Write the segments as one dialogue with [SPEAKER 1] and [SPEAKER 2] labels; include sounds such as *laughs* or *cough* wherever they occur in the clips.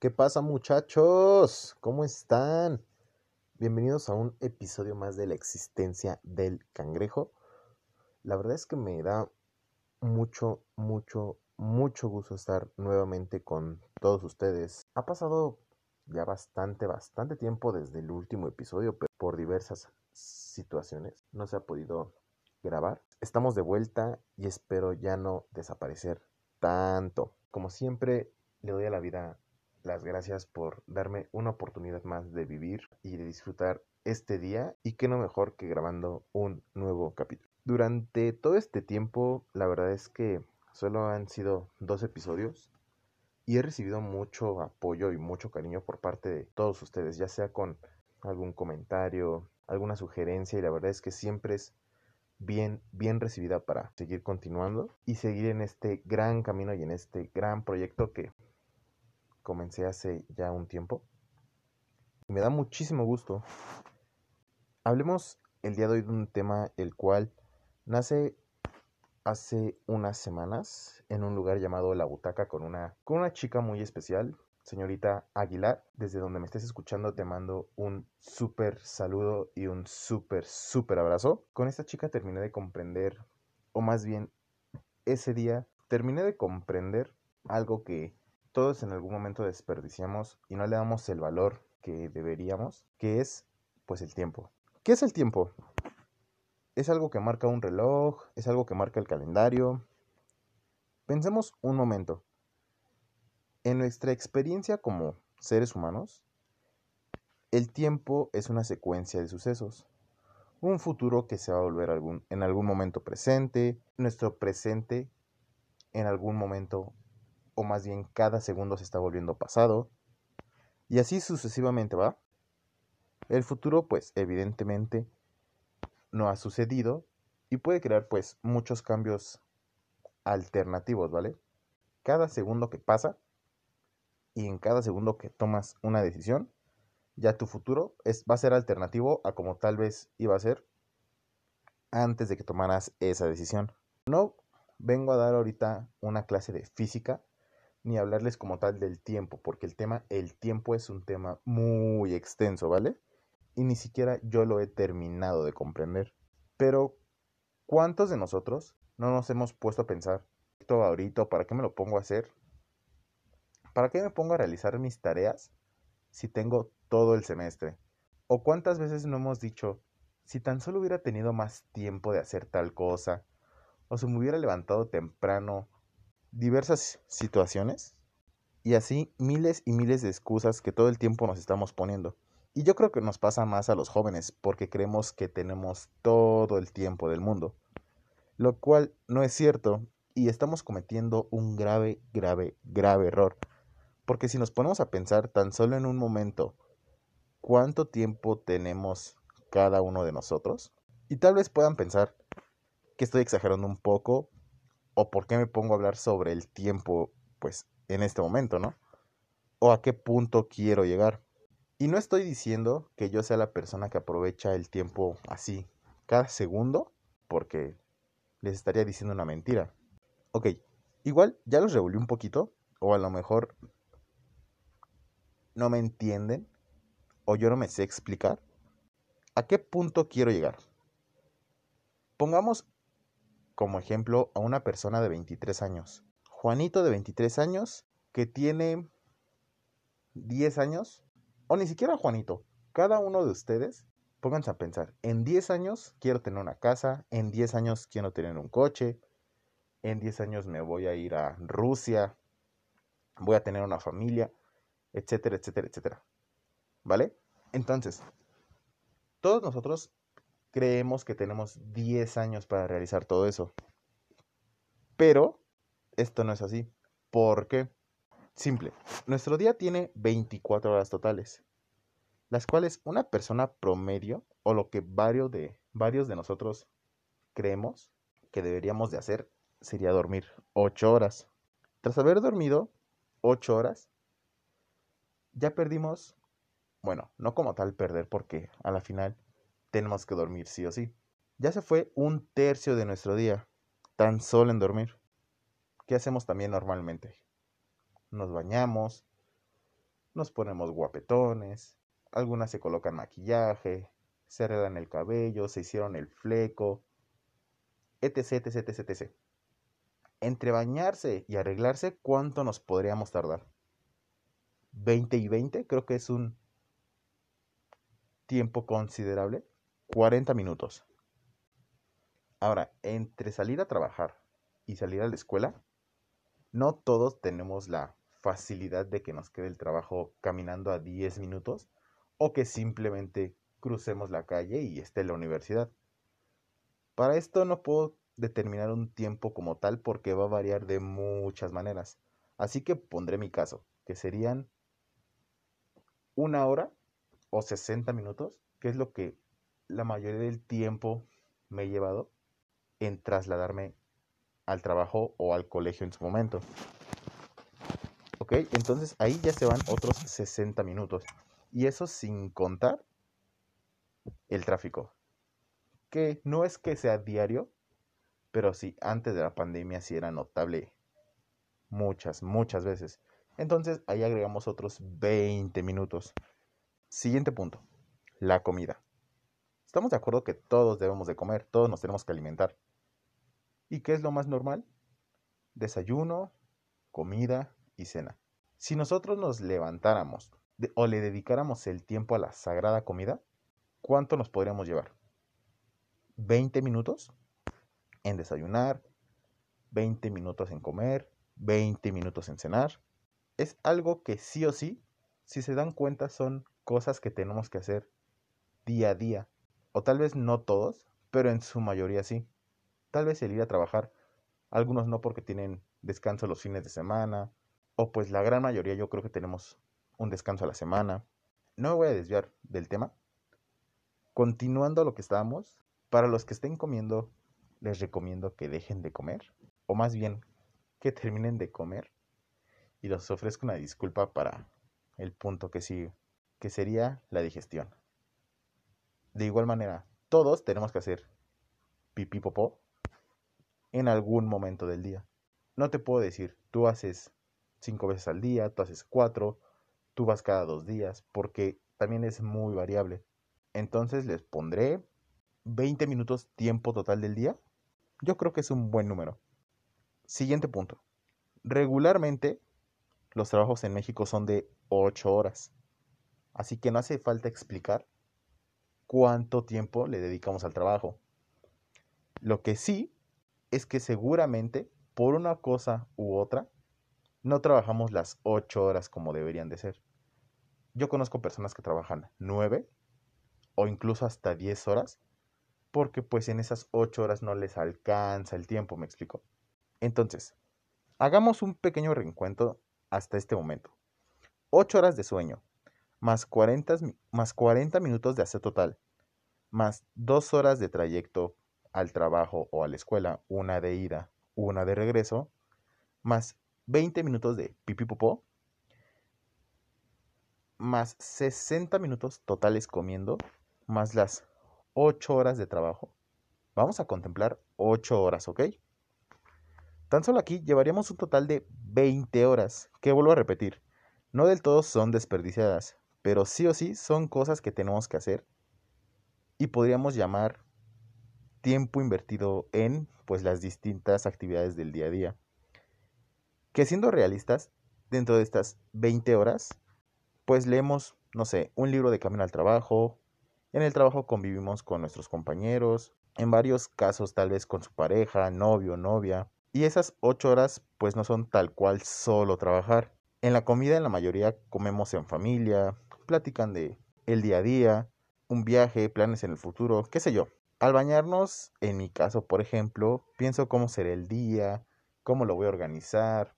[SPEAKER 1] ¿Qué pasa muchachos? ¿Cómo están? Bienvenidos a un episodio más de la existencia del cangrejo. La verdad es que me da mucho, mucho, mucho gusto estar nuevamente con todos ustedes. Ha pasado ya bastante, bastante tiempo desde el último episodio, pero por diversas situaciones no se ha podido grabar. Estamos de vuelta y espero ya no desaparecer tanto. Como siempre, le doy a la vida las gracias por darme una oportunidad más de vivir y de disfrutar este día y qué no mejor que grabando un nuevo capítulo. Durante todo este tiempo, la verdad es que solo han sido dos episodios y he recibido mucho apoyo y mucho cariño por parte de todos ustedes, ya sea con algún comentario, alguna sugerencia y la verdad es que siempre es bien, bien recibida para seguir continuando y seguir en este gran camino y en este gran proyecto que comencé hace ya un tiempo. Me da muchísimo gusto. Hablemos el día de hoy de un tema el cual nace hace unas semanas en un lugar llamado La Butaca con una, con una chica muy especial, señorita Aguilar. Desde donde me estés escuchando te mando un súper saludo y un súper, súper abrazo. Con esta chica terminé de comprender, o más bien ese día terminé de comprender algo que todos en algún momento desperdiciamos y no le damos el valor que deberíamos, que es pues el tiempo. ¿Qué es el tiempo? Es algo que marca un reloj, es algo que marca el calendario. Pensemos un momento. En nuestra experiencia como seres humanos, el tiempo es una secuencia de sucesos. Un futuro que se va a volver algún, en algún momento presente, nuestro presente en algún momento o más bien cada segundo se está volviendo pasado, y así sucesivamente va. El futuro, pues evidentemente no ha sucedido y puede crear pues muchos cambios alternativos, ¿vale? Cada segundo que pasa y en cada segundo que tomas una decisión, ya tu futuro es, va a ser alternativo a como tal vez iba a ser antes de que tomaras esa decisión. No vengo a dar ahorita una clase de física ni hablarles como tal del tiempo, porque el tema, el tiempo es un tema muy extenso, ¿vale? Y ni siquiera yo lo he terminado de comprender. Pero, ¿cuántos de nosotros no nos hemos puesto a pensar, esto ahorita, ¿para qué me lo pongo a hacer? ¿Para qué me pongo a realizar mis tareas si tengo todo el semestre? ¿O cuántas veces no hemos dicho, si tan solo hubiera tenido más tiempo de hacer tal cosa, o se me hubiera levantado temprano, diversas situaciones y así miles y miles de excusas que todo el tiempo nos estamos poniendo. Y yo creo que nos pasa más a los jóvenes porque creemos que tenemos todo el tiempo del mundo, lo cual no es cierto y estamos cometiendo un grave, grave, grave error. Porque si nos ponemos a pensar tan solo en un momento cuánto tiempo tenemos cada uno de nosotros, y tal vez puedan pensar que estoy exagerando un poco, o por qué me pongo a hablar sobre el tiempo, pues, en este momento, ¿no? O a qué punto quiero llegar. Y no estoy diciendo que yo sea la persona que aprovecha el tiempo así, cada segundo, porque les estaría diciendo una mentira. Ok, igual ya los revolví un poquito, o a lo mejor no me entienden, o yo no me sé explicar. ¿A qué punto quiero llegar? Pongamos como ejemplo a una persona de 23 años. Juanito de 23 años que tiene 10 años, o ni siquiera Juanito, cada uno de ustedes, pónganse a pensar, en 10 años quiero tener una casa, en 10 años quiero tener un coche, en 10 años me voy a ir a Rusia, voy a tener una familia, etcétera, etcétera, etcétera. ¿Vale? Entonces, todos nosotros creemos que tenemos 10 años para realizar todo eso. Pero esto no es así. ¿Por qué? Simple. Nuestro día tiene 24 horas totales, las cuales una persona promedio o lo que varios de, varios de nosotros creemos que deberíamos de hacer sería dormir 8 horas. Tras haber dormido 8 horas, ya perdimos, bueno, no como tal perder porque a la final tenemos que dormir sí o sí. Ya se fue un tercio de nuestro día, tan solo en dormir. ¿Qué hacemos también normalmente? Nos bañamos, nos ponemos guapetones, algunas se colocan maquillaje, se arreglan el cabello, se hicieron el fleco, etc, etc, etc, etc. Entre bañarse y arreglarse, ¿cuánto nos podríamos tardar? 20 y 20, creo que es un tiempo considerable. 40 minutos. Ahora, entre salir a trabajar y salir a la escuela, no todos tenemos la facilidad de que nos quede el trabajo caminando a 10 minutos o que simplemente crucemos la calle y esté la universidad. Para esto no puedo determinar un tiempo como tal porque va a variar de muchas maneras. Así que pondré mi caso, que serían una hora o 60 minutos, que es lo que la mayoría del tiempo me he llevado en trasladarme al trabajo o al colegio en su momento. Ok, entonces ahí ya se van otros 60 minutos. Y eso sin contar el tráfico. Que no es que sea diario, pero sí, antes de la pandemia sí era notable muchas, muchas veces. Entonces ahí agregamos otros 20 minutos. Siguiente punto, la comida. Estamos de acuerdo que todos debemos de comer, todos nos tenemos que alimentar. ¿Y qué es lo más normal? Desayuno, comida y cena. Si nosotros nos levantáramos o le dedicáramos el tiempo a la sagrada comida, ¿cuánto nos podríamos llevar? ¿20 minutos en desayunar? ¿20 minutos en comer? ¿20 minutos en cenar? Es algo que sí o sí, si se dan cuenta, son cosas que tenemos que hacer día a día. O tal vez no todos, pero en su mayoría sí. Tal vez el ir a trabajar, algunos no porque tienen descanso los fines de semana, o pues la gran mayoría yo creo que tenemos un descanso a la semana. No me voy a desviar del tema. Continuando lo que estábamos, para los que estén comiendo, les recomiendo que dejen de comer, o más bien que terminen de comer, y les ofrezco una disculpa para el punto que sigue, que sería la digestión. De igual manera, todos tenemos que hacer pipí popó en algún momento del día. No te puedo decir, tú haces cinco veces al día, tú haces cuatro, tú vas cada dos días, porque también es muy variable. Entonces les pondré 20 minutos tiempo total del día. Yo creo que es un buen número. Siguiente punto. Regularmente los trabajos en México son de 8 horas. Así que no hace falta explicar cuánto tiempo le dedicamos al trabajo. Lo que sí es que seguramente por una cosa u otra no trabajamos las 8 horas como deberían de ser. Yo conozco personas que trabajan 9 o incluso hasta 10 horas porque pues en esas 8 horas no les alcanza el tiempo, me explico. Entonces, hagamos un pequeño reencuentro hasta este momento. 8 horas de sueño, más 40, más 40 minutos de hacer total, más 2 horas de trayecto al trabajo o a la escuela, una de ida, una de regreso, más 20 minutos de pipí popó, más 60 minutos totales comiendo, más las 8 horas de trabajo. Vamos a contemplar 8 horas, ¿ok? Tan solo aquí llevaríamos un total de 20 horas, que vuelvo a repetir, no del todo son desperdiciadas, pero sí o sí son cosas que tenemos que hacer y podríamos llamar tiempo invertido en pues las distintas actividades del día a día. Que siendo realistas, dentro de estas 20 horas, pues leemos, no sé, un libro de camino al trabajo, en el trabajo convivimos con nuestros compañeros, en varios casos tal vez con su pareja, novio, novia, y esas 8 horas pues no son tal cual solo trabajar. En la comida la mayoría comemos en familia, platican de el día a día, un viaje, planes en el futuro, qué sé yo. Al bañarnos, en mi caso, por ejemplo, pienso cómo será el día, cómo lo voy a organizar,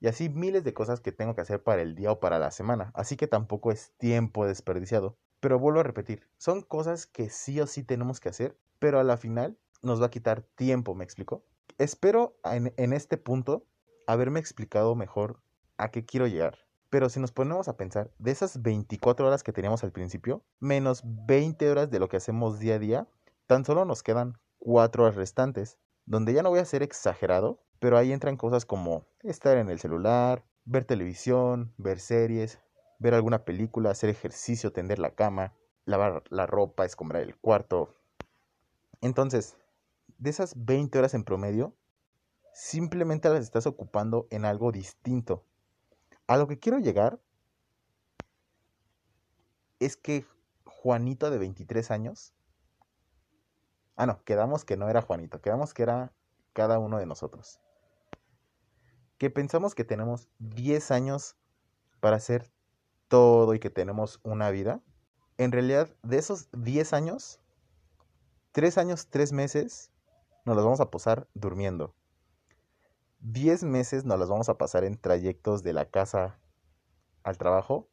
[SPEAKER 1] y así miles de cosas que tengo que hacer para el día o para la semana, así que tampoco es tiempo desperdiciado. Pero vuelvo a repetir, son cosas que sí o sí tenemos que hacer, pero a la final nos va a quitar tiempo, ¿me explico? Espero en este punto haberme explicado mejor a qué quiero llegar. Pero si nos ponemos a pensar, de esas 24 horas que teníamos al principio, menos 20 horas de lo que hacemos día a día, Tan solo nos quedan cuatro horas restantes, donde ya no voy a ser exagerado, pero ahí entran cosas como estar en el celular, ver televisión, ver series, ver alguna película, hacer ejercicio, tender la cama, lavar la ropa, escombrar el cuarto. Entonces, de esas 20 horas en promedio, simplemente las estás ocupando en algo distinto. A lo que quiero llegar es que Juanito de 23 años... Ah, no, quedamos que no era Juanito, quedamos que era cada uno de nosotros. Que pensamos que tenemos 10 años para hacer todo y que tenemos una vida. En realidad, de esos 10 años, 3 años, 3 meses, nos los vamos a pasar durmiendo. 10 meses nos los vamos a pasar en trayectos de la casa al trabajo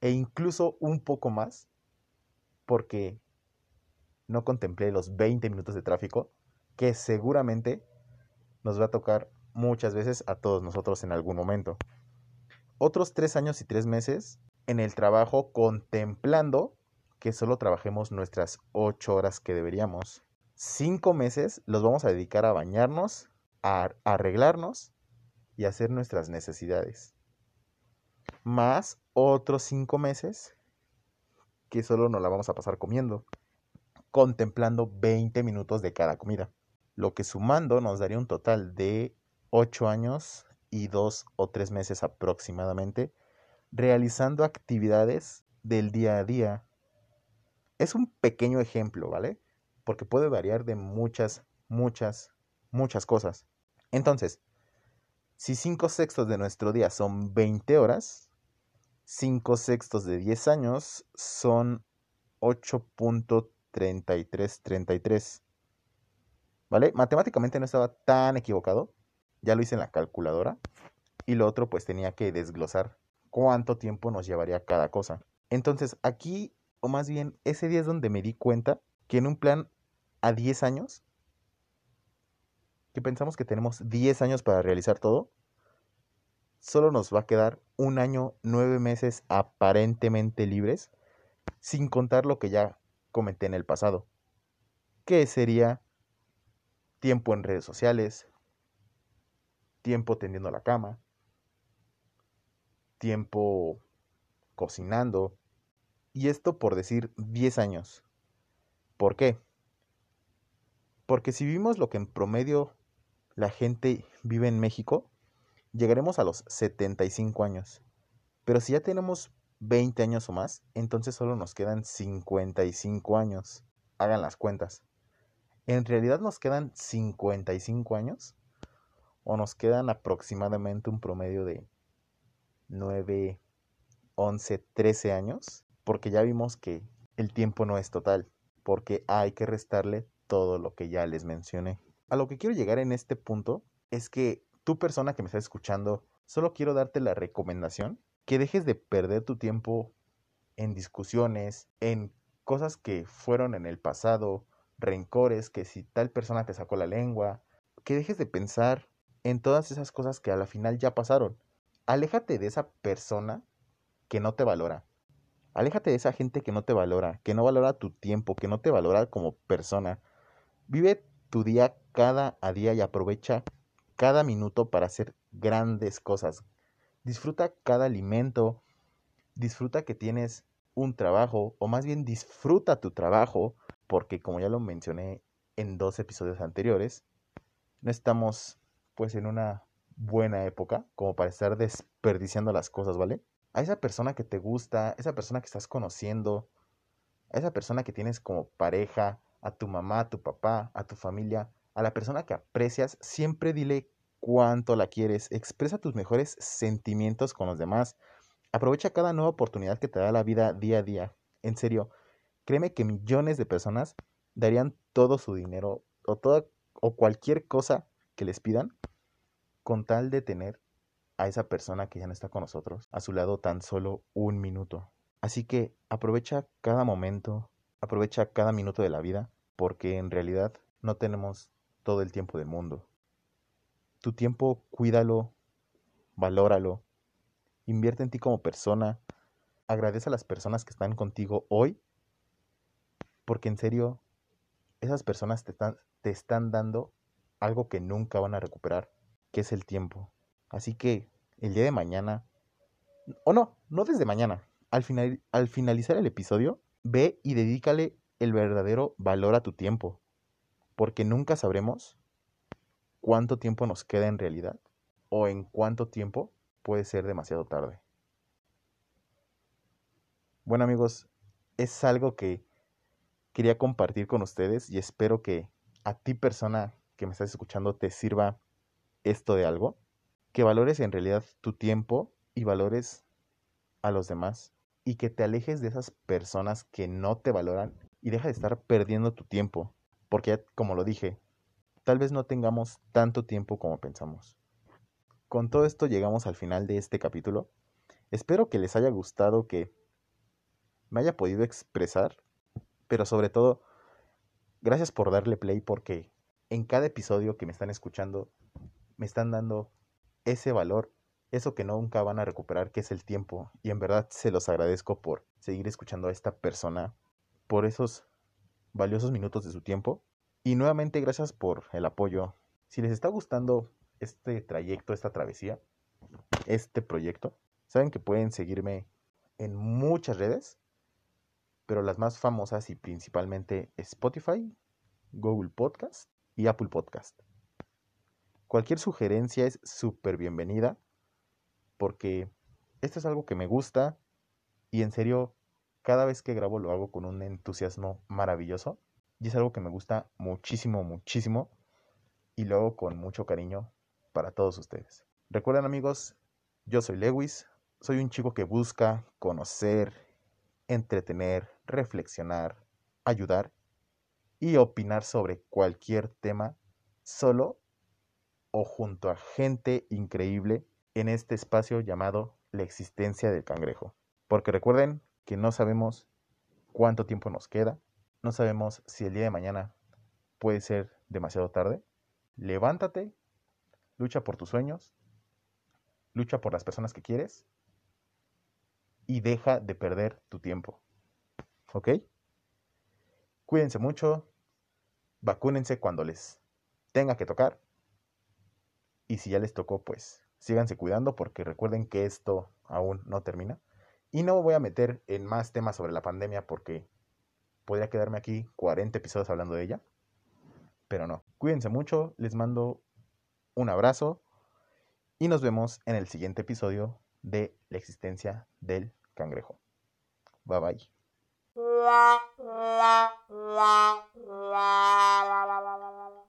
[SPEAKER 1] e incluso un poco más porque no contemplé los 20 minutos de tráfico que seguramente nos va a tocar muchas veces a todos nosotros en algún momento. Otros tres años y tres meses en el trabajo contemplando que solo trabajemos nuestras ocho horas que deberíamos. Cinco meses los vamos a dedicar a bañarnos, arreglarnos y hacer nuestras necesidades. Más otros cinco meses que solo nos la vamos a pasar comiendo, contemplando 20 minutos de cada comida, lo que sumando nos daría un total de 8 años y 2 o 3 meses aproximadamente realizando actividades del día a día. Es un pequeño ejemplo, ¿vale? Porque puede variar de muchas, muchas, muchas cosas. Entonces, si 5 sextos de nuestro día son 20 horas, 5 sextos de 10 años son 8.3333. ¿Vale? Matemáticamente no estaba tan equivocado. Ya lo hice en la calculadora. Y lo otro pues tenía que desglosar cuánto tiempo nos llevaría cada cosa. Entonces aquí, o más bien ese día es donde me di cuenta que en un plan a 10 años, que pensamos que tenemos 10 años para realizar todo, solo nos va a quedar un año, nueve meses aparentemente libres, sin contar lo que ya comenté en el pasado, que sería tiempo en redes sociales, tiempo tendiendo la cama, tiempo cocinando, y esto por decir 10 años. ¿Por qué? Porque si vivimos lo que en promedio la gente vive en México, llegaremos a los 75 años. Pero si ya tenemos 20 años o más, entonces solo nos quedan 55 años. Hagan las cuentas. ¿En realidad nos quedan 55 años? ¿O nos quedan aproximadamente un promedio de 9, 11, 13 años? Porque ya vimos que el tiempo no es total, porque hay que restarle todo lo que ya les mencioné. A lo que quiero llegar en este punto es que tú persona que me estás escuchando, solo quiero darte la recomendación que dejes de perder tu tiempo en discusiones, en cosas que fueron en el pasado, rencores, que si tal persona te sacó la lengua, que dejes de pensar en todas esas cosas que a la final ya pasaron. Aléjate de esa persona que no te valora. Aléjate de esa gente que no te valora, que no valora tu tiempo, que no te valora como persona. Vive tu día cada a día y aprovecha cada minuto para hacer grandes cosas. Disfruta cada alimento, disfruta que tienes un trabajo, o más bien disfruta tu trabajo, porque como ya lo mencioné en dos episodios anteriores, no estamos pues en una buena época como para estar desperdiciando las cosas, ¿vale? A esa persona que te gusta, esa persona que estás conociendo, a esa persona que tienes como pareja, a tu mamá, a tu papá, a tu familia, a la persona que aprecias, siempre dile cuánto la quieres, expresa tus mejores sentimientos con los demás, aprovecha cada nueva oportunidad que te da la vida día a día. En serio, créeme que millones de personas darían todo su dinero o toda o cualquier cosa que les pidan con tal de tener a esa persona que ya no está con nosotros a su lado tan solo un minuto. Así que aprovecha cada momento, aprovecha cada minuto de la vida, porque en realidad no tenemos todo el tiempo del mundo. Tu tiempo cuídalo, valóralo, invierte en ti como persona, agradece a las personas que están contigo hoy, porque en serio, esas personas te están, te están dando algo que nunca van a recuperar, que es el tiempo. Así que el día de mañana, o no, no desde mañana, al, final, al finalizar el episodio, ve y dedícale el verdadero valor a tu tiempo, porque nunca sabremos cuánto tiempo nos queda en realidad o en cuánto tiempo puede ser demasiado tarde. Bueno amigos, es algo que quería compartir con ustedes y espero que a ti persona que me estás escuchando te sirva esto de algo, que valores en realidad tu tiempo y valores a los demás y que te alejes de esas personas que no te valoran y deja de estar perdiendo tu tiempo, porque como lo dije, tal vez no tengamos tanto tiempo como pensamos. Con todo esto llegamos al final de este capítulo. Espero que les haya gustado, que me haya podido expresar, pero sobre todo, gracias por darle play porque en cada episodio que me están escuchando, me están dando ese valor, eso que nunca van a recuperar, que es el tiempo. Y en verdad se los agradezco por seguir escuchando a esta persona, por esos valiosos minutos de su tiempo. Y nuevamente gracias por el apoyo. Si les está gustando este trayecto, esta travesía, este proyecto, saben que pueden seguirme en muchas redes, pero las más famosas y principalmente Spotify, Google Podcast y Apple Podcast. Cualquier sugerencia es súper bienvenida porque esto es algo que me gusta y en serio cada vez que grabo lo hago con un entusiasmo maravilloso y es algo que me gusta muchísimo, muchísimo y lo hago con mucho cariño para todos ustedes. Recuerden amigos, yo soy Lewis, soy un chico que busca conocer, entretener, reflexionar, ayudar y opinar sobre cualquier tema solo o junto a gente increíble en este espacio llamado la existencia del cangrejo. Porque recuerden que no sabemos cuánto tiempo nos queda, no sabemos si el día de mañana puede ser demasiado tarde. Levántate, lucha por tus sueños, lucha por las personas que quieres y deja de perder tu tiempo. ¿Ok? Cuídense mucho, vacúnense cuando les tenga que tocar y si ya les tocó, pues síganse cuidando porque recuerden que esto aún no termina. Y no me voy a meter en más temas sobre la pandemia porque podría quedarme aquí 40 episodios hablando de ella. Pero no, cuídense mucho, les mando un abrazo y nos vemos en el siguiente episodio de La existencia del cangrejo. Bye bye. *laughs*